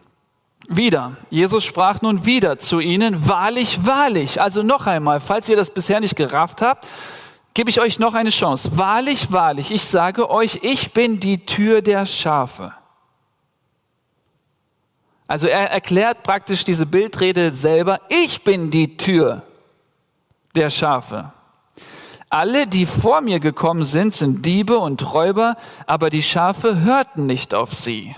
Wieder, Jesus sprach nun wieder zu ihnen, wahrlich, wahrlich. Also noch einmal, falls ihr das bisher nicht gerafft habt, gebe ich euch noch eine Chance. Wahrlich, wahrlich, ich sage euch, ich bin die Tür der Schafe. Also er erklärt praktisch diese Bildrede selber, ich bin die Tür der Schafe. Alle, die vor mir gekommen sind, sind Diebe und Räuber, aber die Schafe hörten nicht auf sie.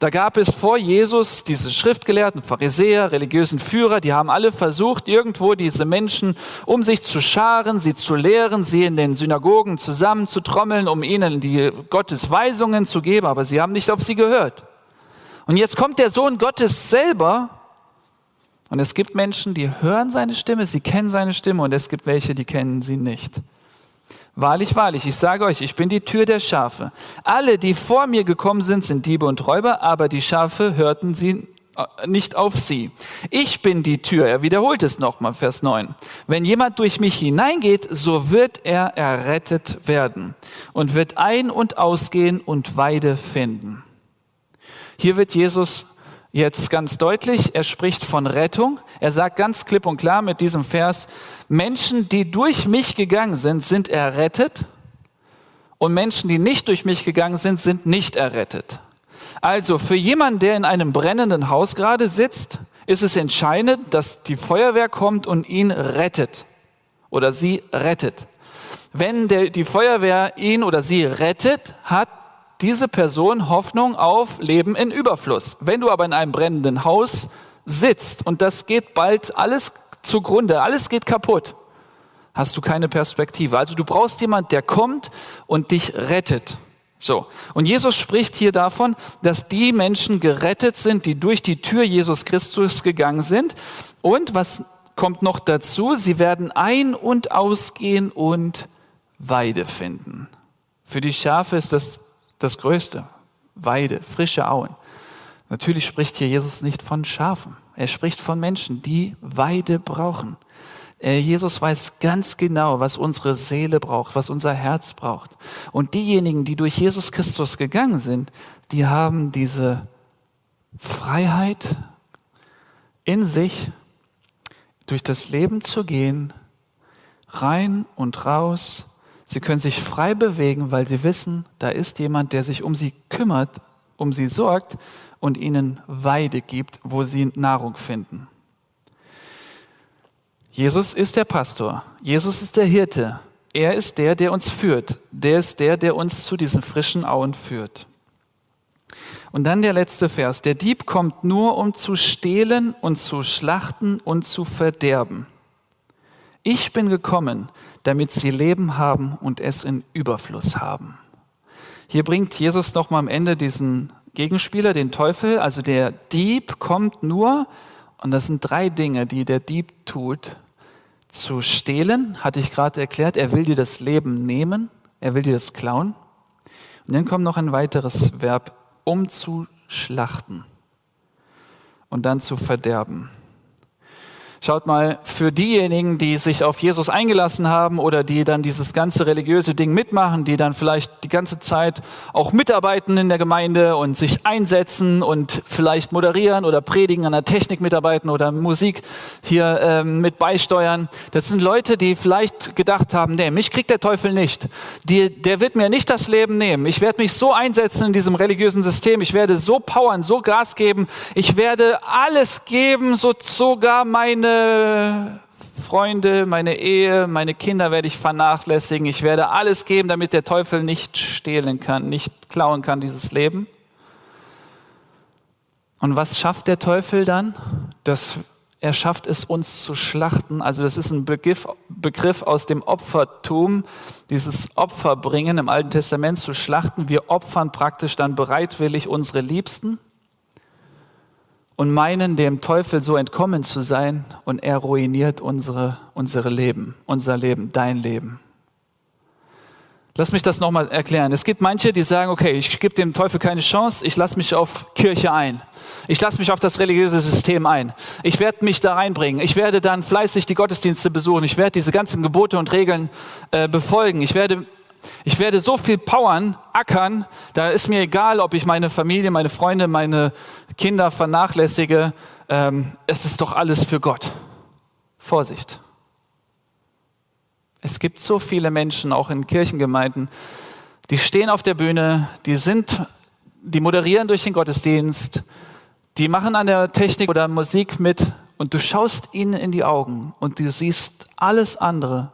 Da gab es vor Jesus diese Schriftgelehrten, Pharisäer, religiösen Führer, die haben alle versucht, irgendwo diese Menschen um sich zu scharen, sie zu lehren, sie in den Synagogen zusammenzutrommeln, um ihnen die Gottes Weisungen zu geben, aber sie haben nicht auf sie gehört. Und jetzt kommt der Sohn Gottes selber und es gibt Menschen, die hören seine Stimme, sie kennen seine Stimme und es gibt welche, die kennen sie nicht. Wahrlich, wahrlich, ich sage euch, ich bin die Tür der Schafe. Alle, die vor mir gekommen sind, sind Diebe und Räuber, aber die Schafe hörten sie äh, nicht auf sie. Ich bin die Tür. Er wiederholt es nochmal, Vers 9. Wenn jemand durch mich hineingeht, so wird er errettet werden und wird ein- und ausgehen und Weide finden. Hier wird Jesus jetzt ganz deutlich, er spricht von Rettung. Er sagt ganz klipp und klar mit diesem Vers, Menschen, die durch mich gegangen sind, sind errettet und Menschen, die nicht durch mich gegangen sind, sind nicht errettet. Also für jemanden, der in einem brennenden Haus gerade sitzt, ist es entscheidend, dass die Feuerwehr kommt und ihn rettet oder sie rettet. Wenn der, die Feuerwehr ihn oder sie rettet, hat diese Person Hoffnung auf Leben in Überfluss. Wenn du aber in einem brennenden Haus sitzt und das geht bald alles zugrunde, alles geht kaputt, hast du keine Perspektive. Also du brauchst jemand, der kommt und dich rettet. So. Und Jesus spricht hier davon, dass die Menschen gerettet sind, die durch die Tür Jesus Christus gegangen sind. Und was kommt noch dazu? Sie werden ein- und ausgehen und Weide finden. Für die Schafe ist das das Größte. Weide, frische Auen. Natürlich spricht hier Jesus nicht von Schafen. Er spricht von Menschen, die Weide brauchen. Äh, Jesus weiß ganz genau, was unsere Seele braucht, was unser Herz braucht. Und diejenigen, die durch Jesus Christus gegangen sind, die haben diese Freiheit in sich, durch das Leben zu gehen, rein und raus, Sie können sich frei bewegen, weil sie wissen, da ist jemand, der sich um sie kümmert, um sie sorgt und ihnen Weide gibt, wo sie Nahrung finden. Jesus ist der Pastor. Jesus ist der Hirte. Er ist der, der uns führt. Der ist der, der uns zu diesen frischen Auen führt. Und dann der letzte Vers. Der Dieb kommt nur, um zu stehlen und zu schlachten und zu verderben. Ich bin gekommen, damit sie Leben haben und es in Überfluss haben. Hier bringt Jesus noch mal am Ende diesen Gegenspieler, den Teufel. Also der Dieb kommt nur, und das sind drei Dinge, die der Dieb tut. Zu stehlen, hatte ich gerade erklärt, er will dir das Leben nehmen, er will dir das klauen. Und dann kommt noch ein weiteres Verb, um zu schlachten und dann zu verderben. Schaut mal, für diejenigen, die sich auf Jesus eingelassen haben oder die dann dieses ganze religiöse Ding mitmachen, die dann vielleicht die ganze Zeit auch mitarbeiten in der Gemeinde und sich einsetzen und vielleicht moderieren oder predigen, an der Technik mitarbeiten oder Musik hier ähm, mit beisteuern. Das sind Leute, die vielleicht gedacht haben, nee, mich kriegt der Teufel nicht. Die, der wird mir nicht das Leben nehmen. Ich werde mich so einsetzen in diesem religiösen System. Ich werde so powern, so Gas geben. Ich werde alles geben, so sogar meine meine Freunde, meine Ehe, meine Kinder werde ich vernachlässigen. Ich werde alles geben, damit der Teufel nicht stehlen kann, nicht klauen kann, dieses Leben. Und was schafft der Teufel dann? Das, er schafft es, uns zu schlachten. Also das ist ein Begriff, Begriff aus dem Opfertum, dieses Opferbringen im Alten Testament zu schlachten. Wir opfern praktisch dann bereitwillig unsere Liebsten und meinen, dem Teufel so entkommen zu sein und er ruiniert unsere, unsere Leben, unser Leben, dein Leben. Lass mich das nochmal erklären. Es gibt manche, die sagen, okay, ich gebe dem Teufel keine Chance, ich lasse mich auf Kirche ein. Ich lasse mich auf das religiöse System ein. Ich werde mich da reinbringen. Ich werde dann fleißig die Gottesdienste besuchen. Ich werde diese ganzen Gebote und Regeln äh, befolgen. Ich werde ich werde so viel powern, ackern, da ist mir egal, ob ich meine Familie, meine Freunde, meine Kinder vernachlässige. Ähm, es ist doch alles für Gott. Vorsicht. Es gibt so viele Menschen, auch in Kirchengemeinden, die stehen auf der Bühne, die sind, die moderieren durch den Gottesdienst, die machen an der Technik oder Musik mit und du schaust ihnen in die Augen und du siehst alles andere,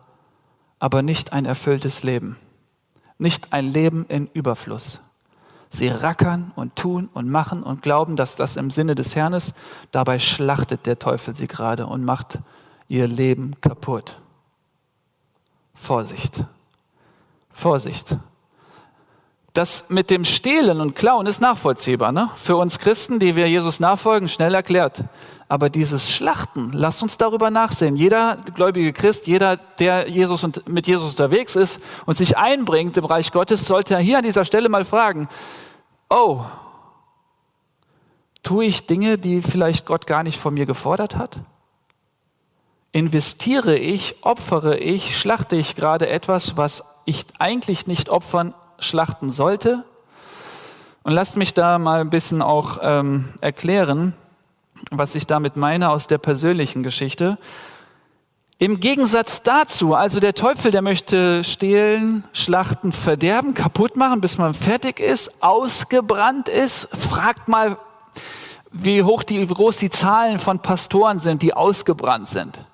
aber nicht ein erfülltes Leben nicht ein Leben in Überfluss. Sie rackern und tun und machen und glauben, dass das im Sinne des Herrn ist. Dabei schlachtet der Teufel sie gerade und macht ihr Leben kaputt. Vorsicht. Vorsicht. Das mit dem Stehlen und Klauen ist nachvollziehbar. Ne? Für uns Christen, die wir Jesus nachfolgen, schnell erklärt. Aber dieses Schlachten, lasst uns darüber nachsehen. Jeder gläubige Christ, jeder, der Jesus und mit Jesus unterwegs ist und sich einbringt im Reich Gottes, sollte hier an dieser Stelle mal fragen, oh, tue ich Dinge, die vielleicht Gott gar nicht von mir gefordert hat? Investiere ich, opfere ich, schlachte ich gerade etwas, was ich eigentlich nicht opfern schlachten sollte. Und lasst mich da mal ein bisschen auch ähm, erklären, was ich damit meine aus der persönlichen Geschichte. Im Gegensatz dazu, also der Teufel, der möchte stehlen, schlachten, verderben, kaputt machen, bis man fertig ist, ausgebrannt ist. Fragt mal, wie hoch die, wie groß die Zahlen von Pastoren sind, die ausgebrannt sind.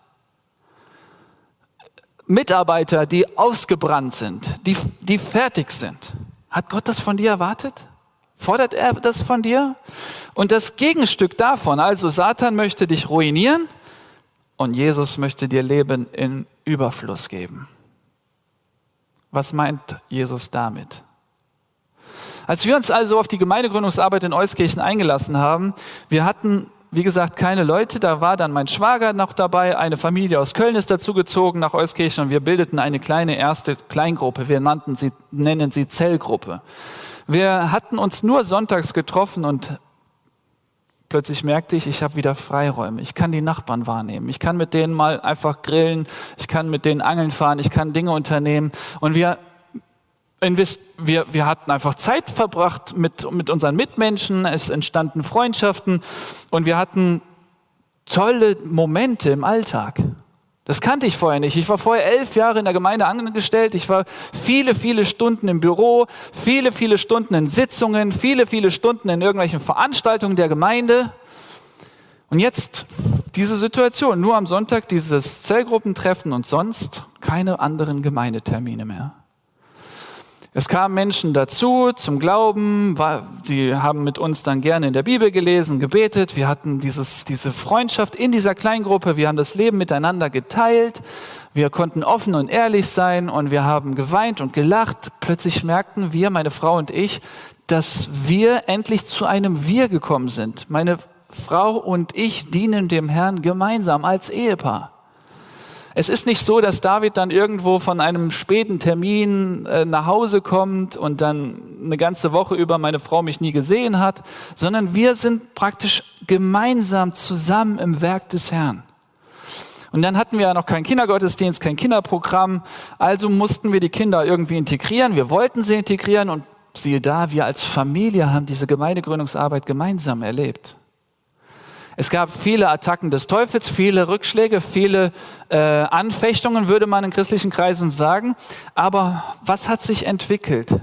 Mitarbeiter, die ausgebrannt sind, die, die fertig sind. Hat Gott das von dir erwartet? Fordert er das von dir? Und das Gegenstück davon, also Satan möchte dich ruinieren und Jesus möchte dir Leben in Überfluss geben. Was meint Jesus damit? Als wir uns also auf die Gemeindegründungsarbeit in Euskirchen eingelassen haben, wir hatten wie gesagt, keine Leute. Da war dann mein Schwager noch dabei. Eine Familie aus Köln ist dazugezogen nach Euskirchen und wir bildeten eine kleine erste Kleingruppe. Wir nannten sie, nennen sie Zellgruppe. Wir hatten uns nur sonntags getroffen und plötzlich merkte ich, ich habe wieder Freiräume. Ich kann die Nachbarn wahrnehmen. Ich kann mit denen mal einfach grillen. Ich kann mit denen angeln fahren. Ich kann Dinge unternehmen. Und wir wir, wir hatten einfach Zeit verbracht mit, mit unseren Mitmenschen, es entstanden Freundschaften und wir hatten tolle Momente im Alltag. Das kannte ich vorher nicht. Ich war vorher elf Jahre in der Gemeinde angestellt. Ich war viele, viele Stunden im Büro, viele, viele Stunden in Sitzungen, viele, viele Stunden in irgendwelchen Veranstaltungen der Gemeinde. Und jetzt diese Situation, nur am Sonntag dieses Zellgruppentreffen und sonst keine anderen Gemeindetermine mehr. Es kamen Menschen dazu zum Glauben, die haben mit uns dann gerne in der Bibel gelesen, gebetet. Wir hatten dieses, diese Freundschaft in dieser Kleingruppe, wir haben das Leben miteinander geteilt, wir konnten offen und ehrlich sein und wir haben geweint und gelacht. Plötzlich merkten wir, meine Frau und ich, dass wir endlich zu einem Wir gekommen sind. Meine Frau und ich dienen dem Herrn gemeinsam als Ehepaar. Es ist nicht so, dass David dann irgendwo von einem späten Termin äh, nach Hause kommt und dann eine ganze Woche über meine Frau mich nie gesehen hat, sondern wir sind praktisch gemeinsam zusammen im Werk des Herrn. Und dann hatten wir ja noch keinen Kindergottesdienst, kein Kinderprogramm, also mussten wir die Kinder irgendwie integrieren. Wir wollten sie integrieren und siehe da, wir als Familie haben diese Gemeindegründungsarbeit gemeinsam erlebt. Es gab viele Attacken des Teufels, viele Rückschläge, viele äh, Anfechtungen, würde man in christlichen Kreisen sagen. Aber was hat sich entwickelt?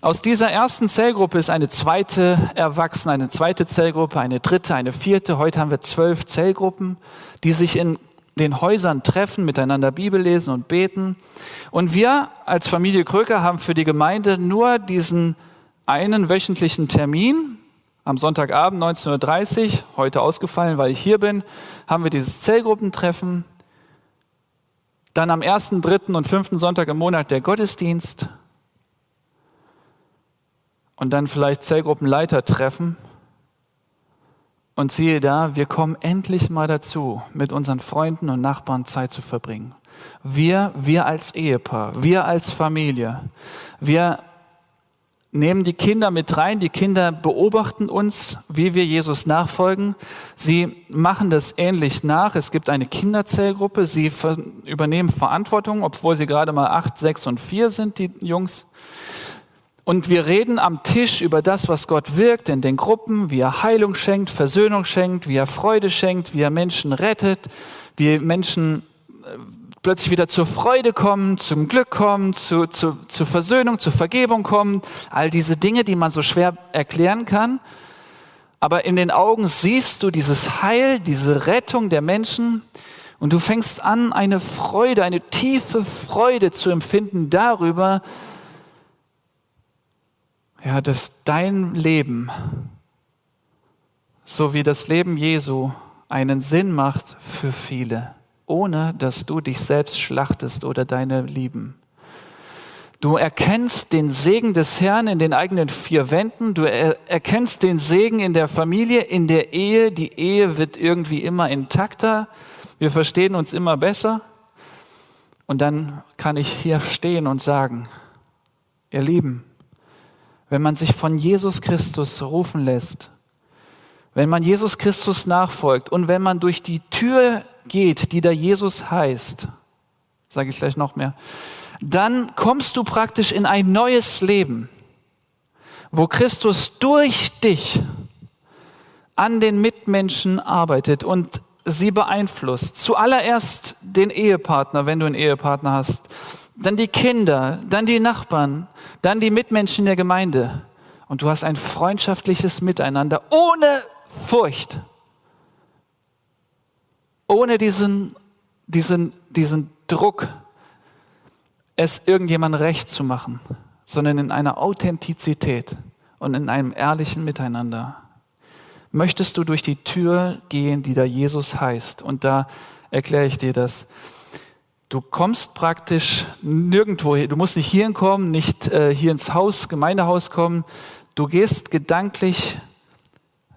Aus dieser ersten Zellgruppe ist eine zweite erwachsen, eine zweite Zellgruppe, eine dritte, eine vierte. Heute haben wir zwölf Zellgruppen, die sich in den Häusern treffen, miteinander Bibel lesen und beten. Und wir als Familie Kröker haben für die Gemeinde nur diesen einen wöchentlichen Termin, am Sonntagabend 19.30 Uhr, heute ausgefallen, weil ich hier bin, haben wir dieses Zellgruppentreffen. Dann am ersten, dritten und fünften Sonntag im Monat der Gottesdienst. Und dann vielleicht Zellgruppenleiter-Treffen. Und siehe da, wir kommen endlich mal dazu, mit unseren Freunden und Nachbarn Zeit zu verbringen. Wir, wir als Ehepaar, wir als Familie, wir nehmen die Kinder mit rein. Die Kinder beobachten uns, wie wir Jesus nachfolgen. Sie machen das ähnlich nach. Es gibt eine Kinderzellgruppe. Sie übernehmen Verantwortung, obwohl sie gerade mal acht, sechs und vier sind, die Jungs. Und wir reden am Tisch über das, was Gott wirkt in den Gruppen, wie er Heilung schenkt, Versöhnung schenkt, wie er Freude schenkt, wie er Menschen rettet, wie Menschen äh, plötzlich wieder zur Freude kommen, zum Glück kommen, zu, zu, zur Versöhnung, zur Vergebung kommen. All diese Dinge, die man so schwer erklären kann. Aber in den Augen siehst du dieses Heil, diese Rettung der Menschen und du fängst an, eine Freude, eine tiefe Freude zu empfinden darüber, ja, dass dein Leben, so wie das Leben Jesu, einen Sinn macht für viele ohne dass du dich selbst schlachtest oder deine Lieben. Du erkennst den Segen des Herrn in den eigenen vier Wänden. Du erkennst den Segen in der Familie, in der Ehe. Die Ehe wird irgendwie immer intakter. Wir verstehen uns immer besser. Und dann kann ich hier stehen und sagen, ihr Lieben, wenn man sich von Jesus Christus rufen lässt, wenn man Jesus Christus nachfolgt und wenn man durch die Tür geht, die da Jesus heißt, sage ich gleich noch mehr, dann kommst du praktisch in ein neues Leben, wo Christus durch dich an den Mitmenschen arbeitet und sie beeinflusst. Zuallererst den Ehepartner, wenn du einen Ehepartner hast, dann die Kinder, dann die Nachbarn, dann die Mitmenschen der Gemeinde. Und du hast ein freundschaftliches Miteinander ohne Furcht ohne diesen, diesen, diesen Druck, es irgendjemand recht zu machen, sondern in einer Authentizität und in einem ehrlichen Miteinander. Möchtest du durch die Tür gehen, die da Jesus heißt? Und da erkläre ich dir das. Du kommst praktisch nirgendwo hin. Du musst nicht hierhin kommen, nicht äh, hier ins Haus, Gemeindehaus kommen. Du gehst gedanklich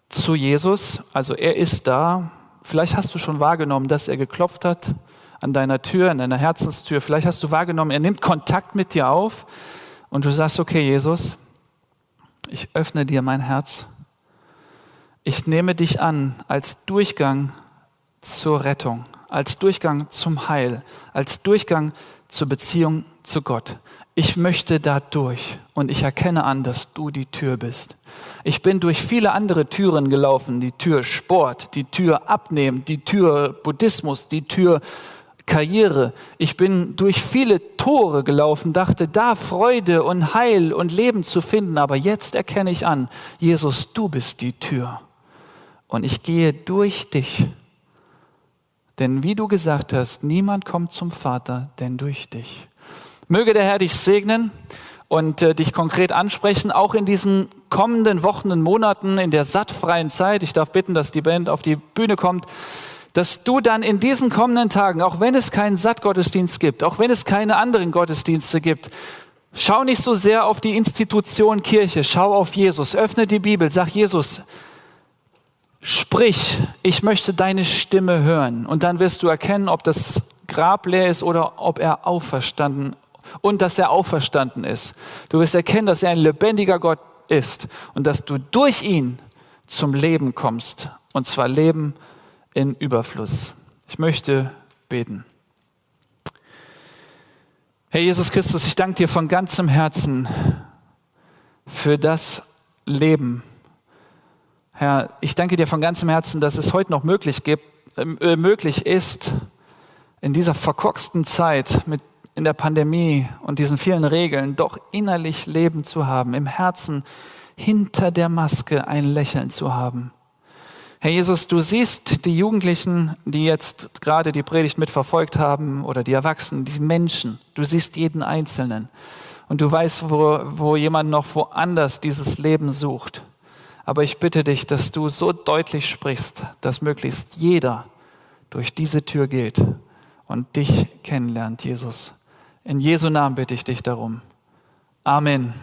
zu Jesus. Also er ist da. Vielleicht hast du schon wahrgenommen, dass er geklopft hat an deiner Tür, an deiner Herzenstür. Vielleicht hast du wahrgenommen, er nimmt Kontakt mit dir auf und du sagst, okay, Jesus, ich öffne dir mein Herz. Ich nehme dich an als Durchgang zur Rettung, als Durchgang zum Heil, als Durchgang zur Beziehung zu Gott. Ich möchte da durch und ich erkenne an, dass du die Tür bist. Ich bin durch viele andere Türen gelaufen, die Tür Sport, die Tür Abnehmen, die Tür Buddhismus, die Tür Karriere. Ich bin durch viele Tore gelaufen, dachte, da Freude und Heil und Leben zu finden, aber jetzt erkenne ich an, Jesus, du bist die Tür. Und ich gehe durch dich. Denn wie du gesagt hast, niemand kommt zum Vater, denn durch dich. Möge der Herr dich segnen und äh, dich konkret ansprechen, auch in diesen kommenden Wochen und Monaten in der sattfreien Zeit. Ich darf bitten, dass die Band auf die Bühne kommt, dass du dann in diesen kommenden Tagen, auch wenn es keinen Sattgottesdienst gibt, auch wenn es keine anderen Gottesdienste gibt, schau nicht so sehr auf die Institution Kirche, schau auf Jesus, öffne die Bibel, sag Jesus, sprich, ich möchte deine Stimme hören. Und dann wirst du erkennen, ob das Grab leer ist oder ob er auferstanden und dass er auferstanden ist. Du wirst erkennen, dass er ein lebendiger Gott ist und dass du durch ihn zum Leben kommst. Und zwar Leben in Überfluss. Ich möchte beten. Herr Jesus Christus, ich danke dir von ganzem Herzen für das Leben. Herr, ich danke dir von ganzem Herzen, dass es heute noch möglich, gibt, äh, möglich ist, in dieser verkorksten Zeit mit in der Pandemie und diesen vielen Regeln doch innerlich Leben zu haben, im Herzen hinter der Maske ein Lächeln zu haben. Herr Jesus, du siehst die Jugendlichen, die jetzt gerade die Predigt mitverfolgt haben oder die Erwachsenen, die Menschen. Du siehst jeden Einzelnen. Und du weißt, wo, wo jemand noch woanders dieses Leben sucht. Aber ich bitte dich, dass du so deutlich sprichst, dass möglichst jeder durch diese Tür geht und dich kennenlernt, Jesus. In Jesu Namen bitte ich dich darum. Amen.